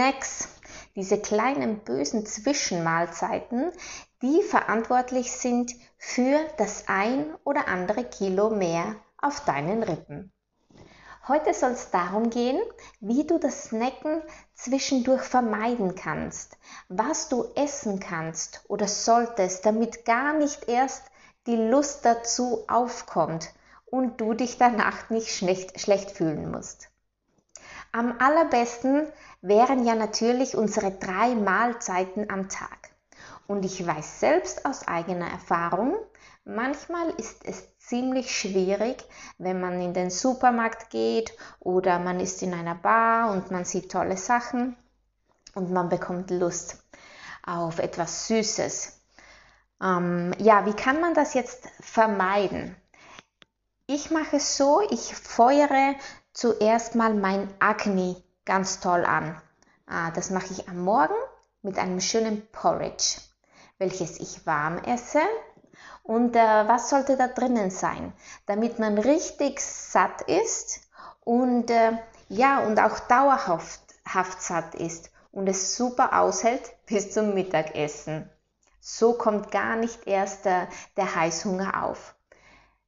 Snacks, diese kleinen bösen Zwischenmahlzeiten, die verantwortlich sind für das ein oder andere Kilo mehr auf deinen Rippen. Heute soll es darum gehen, wie du das Snacken zwischendurch vermeiden kannst, was du essen kannst oder solltest, damit gar nicht erst die Lust dazu aufkommt und du dich danach nicht schlecht, schlecht fühlen musst. Am allerbesten wären ja natürlich unsere drei Mahlzeiten am Tag. Und ich weiß selbst aus eigener Erfahrung, manchmal ist es ziemlich schwierig, wenn man in den Supermarkt geht oder man ist in einer Bar und man sieht tolle Sachen und man bekommt Lust auf etwas Süßes. Ähm, ja, wie kann man das jetzt vermeiden? Ich mache es so, ich feuere zuerst mal mein Agni ganz toll an. Ah, das mache ich am Morgen mit einem schönen Porridge, welches ich warm esse. Und äh, was sollte da drinnen sein? Damit man richtig satt ist und äh, ja, und auch dauerhaft satt ist und es super aushält bis zum Mittagessen. So kommt gar nicht erst der, der Heißhunger auf.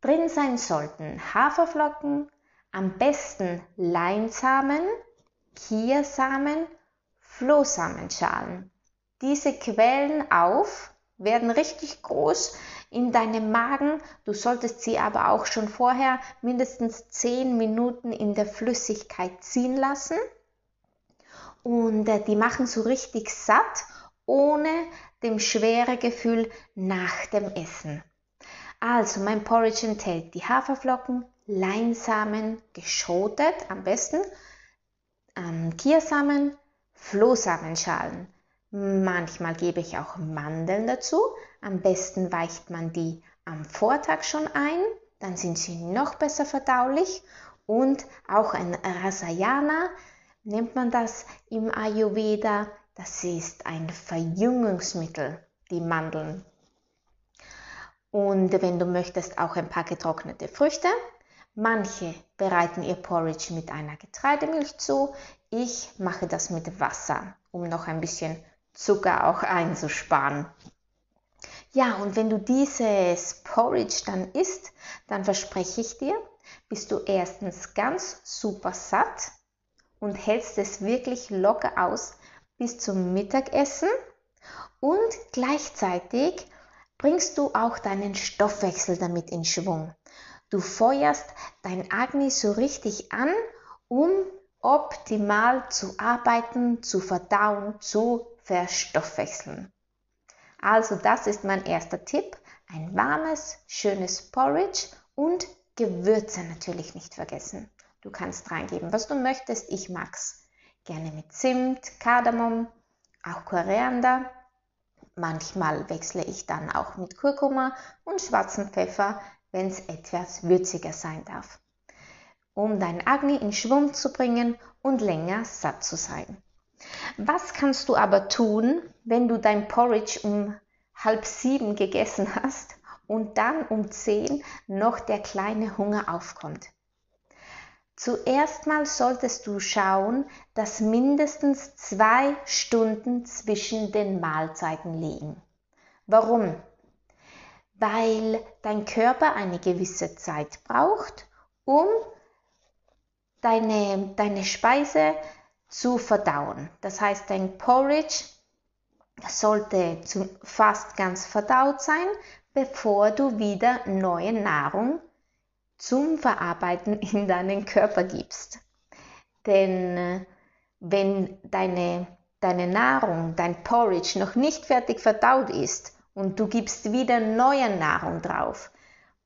Drin sein sollten Haferflocken, am besten Leinsamen, Kiersamen, Flohsamenschalen. Diese quellen auf, werden richtig groß in deinem Magen. Du solltest sie aber auch schon vorher mindestens 10 Minuten in der Flüssigkeit ziehen lassen. Und äh, die machen so richtig satt, ohne dem schwere Gefühl nach dem Essen. Also mein Porridge enthält die Haferflocken, Leinsamen geschrotet am besten, ähm, Kiersamen, Flohsamenschalen. Manchmal gebe ich auch Mandeln dazu. Am besten weicht man die am Vortag schon ein, dann sind sie noch besser verdaulich. Und auch ein Rasayana nennt man das im Ayurveda. Das ist ein Verjüngungsmittel, die Mandeln. Und wenn du möchtest, auch ein paar getrocknete Früchte. Manche bereiten ihr Porridge mit einer Getreidemilch zu. Ich mache das mit Wasser, um noch ein bisschen Zucker auch einzusparen. Ja, und wenn du dieses Porridge dann isst, dann verspreche ich dir, bist du erstens ganz super satt und hältst es wirklich locker aus bis zum Mittagessen und gleichzeitig bringst du auch deinen Stoffwechsel damit in Schwung. Du feuerst dein Agni so richtig an, um optimal zu arbeiten, zu verdauen, zu verstoffwechseln. Also das ist mein erster Tipp. Ein warmes, schönes Porridge und Gewürze natürlich nicht vergessen. Du kannst reingeben, was du möchtest. Ich mag's gerne mit Zimt, Kardamom, auch Koriander. Manchmal wechsle ich dann auch mit Kurkuma und schwarzen Pfeffer, wenn es etwas würziger sein darf, um dein Agni in Schwung zu bringen und länger satt zu sein. Was kannst du aber tun, wenn du dein Porridge um halb sieben gegessen hast und dann um zehn noch der kleine Hunger aufkommt? Zuerst mal solltest du schauen, dass mindestens zwei Stunden zwischen den Mahlzeiten liegen. Warum? Weil dein Körper eine gewisse Zeit braucht, um deine, deine Speise zu verdauen. Das heißt, dein Porridge sollte zu, fast ganz verdaut sein, bevor du wieder neue Nahrung zum Verarbeiten in deinen Körper gibst. Denn äh, wenn deine, deine Nahrung, dein Porridge noch nicht fertig verdaut ist und du gibst wieder neue Nahrung drauf,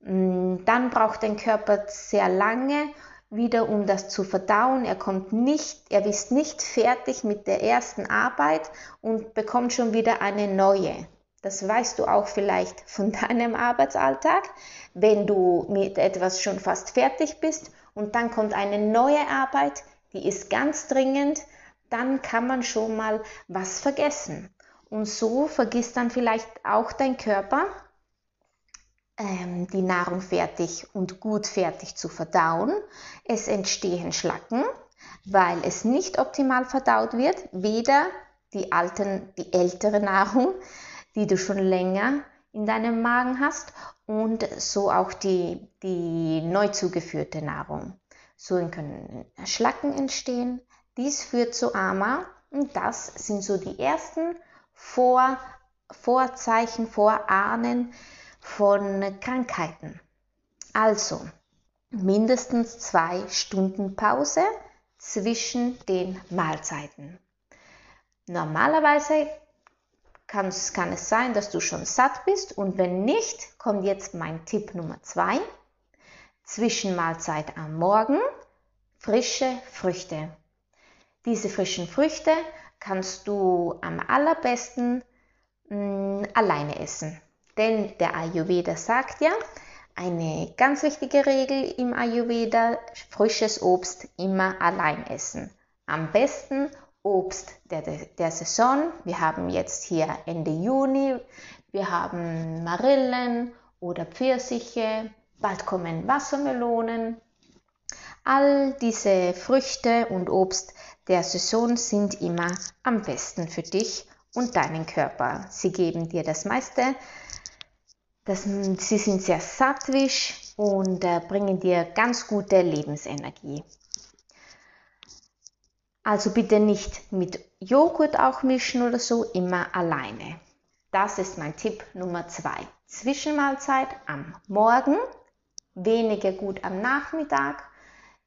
mm, dann braucht dein Körper sehr lange wieder, um das zu verdauen. Er kommt nicht, er ist nicht fertig mit der ersten Arbeit und bekommt schon wieder eine neue. Das weißt du auch vielleicht von deinem Arbeitsalltag, wenn du mit etwas schon fast fertig bist und dann kommt eine neue Arbeit, die ist ganz dringend, dann kann man schon mal was vergessen. Und so vergisst dann vielleicht auch dein Körper, ähm, die Nahrung fertig und gut fertig zu verdauen. Es entstehen Schlacken, weil es nicht optimal verdaut wird, weder die, alten, die ältere Nahrung, die du schon länger in deinem Magen hast, und so auch die, die neu zugeführte Nahrung. So können Schlacken entstehen. Dies führt zu Ama und das sind so die ersten Vor, Vorzeichen, Vorahnen von Krankheiten. Also mindestens zwei Stunden Pause zwischen den Mahlzeiten. Normalerweise kann, kann es sein, dass du schon satt bist und wenn nicht, kommt jetzt mein Tipp Nummer zwei. Zwischenmahlzeit am Morgen, frische Früchte. Diese frischen Früchte kannst du am allerbesten mh, mm, alleine essen. Denn der Ayurveda sagt ja, eine ganz wichtige Regel im Ayurveda, frisches Obst immer allein essen. Am besten Obst der, der Saison. Wir haben jetzt hier Ende Juni, wir haben Marillen oder Pfirsiche, bald kommen Wassermelonen. All diese Früchte und Obst der Saison sind immer am besten für dich und deinen Körper. Sie geben dir das meiste. Das, sie sind sehr sattwisch und äh, bringen dir ganz gute Lebensenergie. Also bitte nicht mit Joghurt auch mischen oder so, immer alleine. Das ist mein Tipp Nummer zwei. Zwischenmahlzeit am Morgen weniger gut am Nachmittag,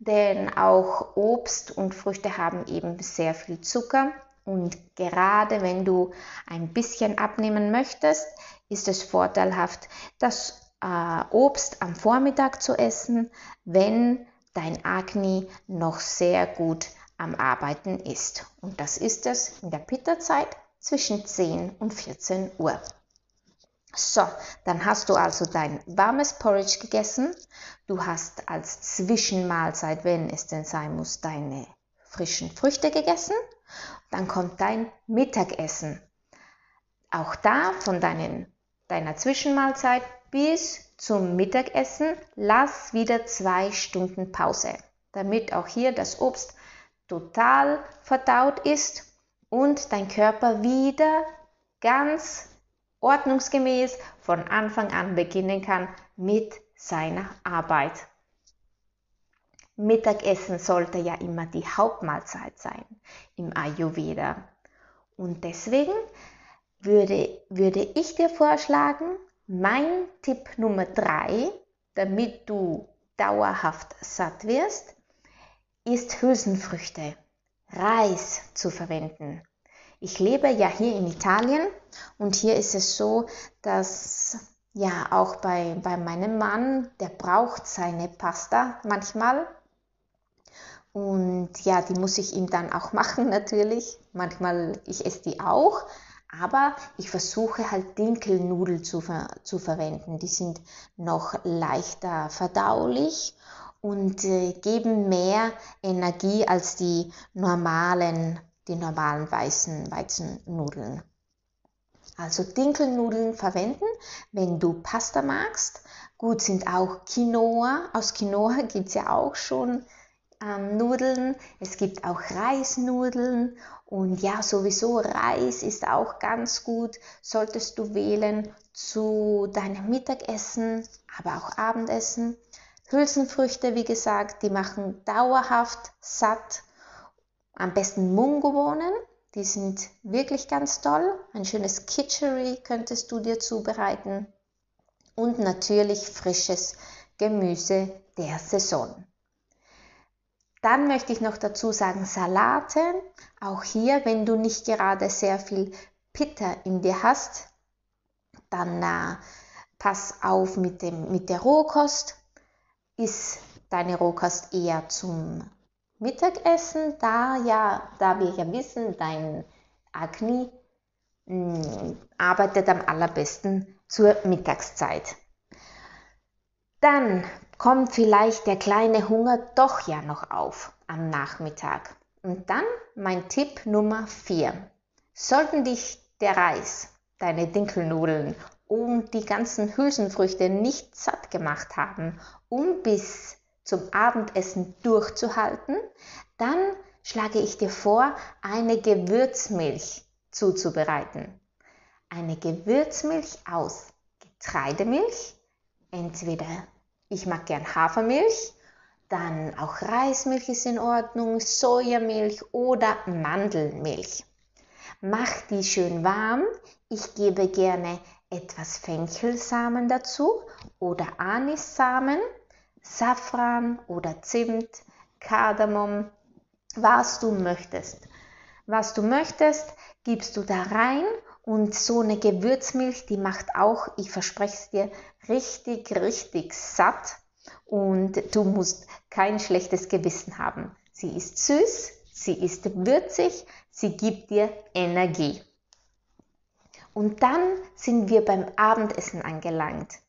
denn auch Obst und Früchte haben eben sehr viel Zucker. Und gerade wenn du ein bisschen abnehmen möchtest, ist es vorteilhaft, das äh, Obst am Vormittag zu essen, wenn dein Agni noch sehr gut am Arbeiten ist. Und das ist es in der Pitta-Zeit zwischen 10 und 14 Uhr. So, dann hast du also dein warmes Porridge gegessen. Du hast als Zwischenmahlzeit, wenn es denn sein muss, deine frischen Früchte gegessen. Dann kommt dein Mittagessen. Auch da von deinen, deiner Zwischenmahlzeit bis zum Mittagessen lass wieder zwei Stunden Pause, damit auch hier das Obst total verdaut ist und dein Körper wieder ganz ordnungsgemäß von Anfang an beginnen kann mit seiner Arbeit. Mittagessen sollte ja immer die Hauptmahlzeit sein im Ayurveda. Und deswegen würde, würde ich dir vorschlagen, mein Tipp Nummer drei, damit du dauerhaft satt wirst, ist Hülsenfrüchte, Reis zu verwenden. Ich lebe ja hier in Italien und hier ist es so, dass ja auch bei, bei meinem Mann, der braucht seine Pasta manchmal. Und ja, die muss ich ihm dann auch machen natürlich. Manchmal, ich esse die auch. Aber ich versuche halt Dinkelnudeln zu, ver zu verwenden. Die sind noch leichter verdaulich und äh, geben mehr Energie als die normalen die normalen weißen Weizennudeln. Also Dinkelnudeln verwenden, wenn du Pasta magst. Gut sind auch Quinoa. Aus Quinoa gibt es ja auch schon ähm, Nudeln. Es gibt auch Reisnudeln. Und ja, sowieso Reis ist auch ganz gut. Solltest du wählen zu deinem Mittagessen, aber auch Abendessen. Hülsenfrüchte, wie gesagt, die machen dauerhaft satt. Am besten Mungobohnen, die sind wirklich ganz toll. Ein schönes Kitchery könntest du dir zubereiten. Und natürlich frisches Gemüse der Saison. Dann möchte ich noch dazu sagen Salate. Auch hier, wenn du nicht gerade sehr viel Pitter in dir hast, dann äh, pass auf mit, dem, mit der Rohkost. Ist deine Rohkost eher zum Mittagessen, da ja, da wir ja wissen, dein Agni mh, hm, arbeitet am allerbesten zur Mittagszeit. Dann kommt vielleicht der kleine Hunger doch ja noch auf am Nachmittag. Und dann mein Tipp Nummer 4. Sollten dich der Reis, deine Dinkelnudeln und die ganzen Hülsenfrüchte nicht satt gemacht haben, um bis zum Abendessen durchzuhalten, dann schlage ich dir vor, eine Gewürzmilch zuzubereiten. Eine Gewürzmilch aus Getreidemilch, entweder ich mag gern Hafermilch, dann auch Reismilch ist in Ordnung, Sojamilch oder Mandelmilch. Mach die schön warm. Ich gebe gerne etwas Fenchelsamen dazu oder Anissamen, Safran oder Zimt, Kardamom, was du möchtest. Was du möchtest, gibst du da rein und so eine Gewürzmilch, die macht auch, ich verspreche es dir, richtig, richtig satt und du musst kein schlechtes Gewissen haben. Sie ist süß, sie ist würzig, sie gibt dir Energie. Und dann sind wir beim Abendessen angelangt.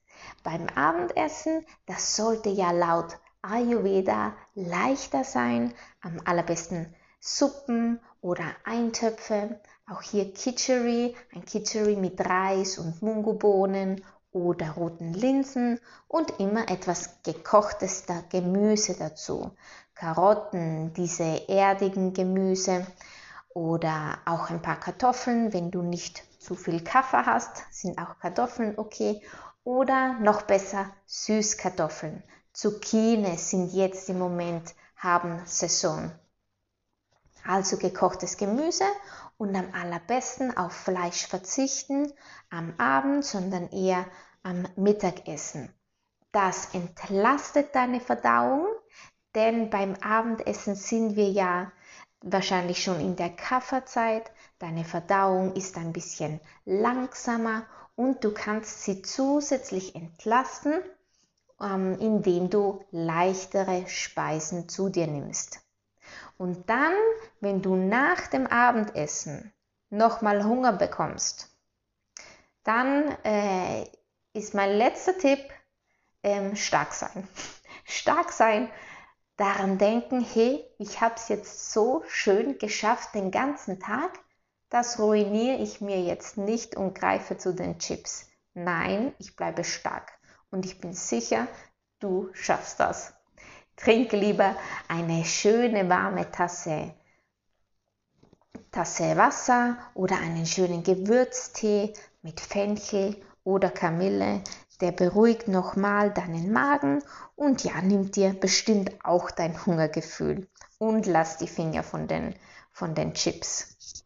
Beim Abendessen, das sollte ja laut Ayurveda leichter sein, am allerbesten Suppen oder Eintöpfe, auch hier Kitchery, ein Kitchery mit Reis und Mungobohnen oder roten Linsen und immer etwas gekochtester Gemüse dazu. Karotten, diese erdigen Gemüse oder auch ein paar Kartoffeln, wenn du nicht zu viel Kaffee hast, sind auch Kartoffeln okay. Oder noch besser Süßkartoffeln. Zucchini sind jetzt im Moment, haben Saison. Also gekochtes Gemüse und am allerbesten auf Fleisch verzichten am Abend, sondern eher am Mittagessen. Das entlastet deine Verdauung, denn beim Abendessen sind wir ja wahrscheinlich schon in der Kafferzeit. Deine Verdauung ist ein bisschen langsamer und du kannst sie zusätzlich entlasten, ähm, indem du leichtere Speisen zu dir nimmst. Und dann, wenn du nach dem Abendessen nochmal Hunger bekommst, dann äh, ist mein letzter Tipp ähm, stark sein. Stark sein, daran denken, hey, ich habe es jetzt so schön geschafft den ganzen Tag, das ruiniere ich mir jetzt nicht und greife zu den Chips. Nein, ich bleibe stark und ich bin sicher, du schaffst das. Trink lieber eine schöne warme Tasse, Tasse Wasser oder einen schönen Gewürztee mit Fenchel oder Kamille. Der beruhigt nochmal deinen Magen und ja, nimmt dir bestimmt auch dein Hungergefühl. Und lass die Finger von den, von den Chips.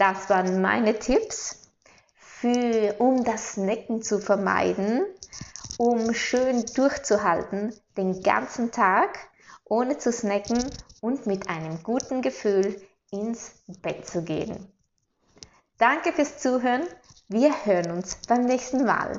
Das waren meine Tipps, für, um das Snacken zu vermeiden um schön durchzuhalten den ganzen Tag, ohne zu snacken und mit einem guten Gefühl ins Bett zu gehen. Danke fürs Zuhören. Wir hören uns beim nächsten Mal.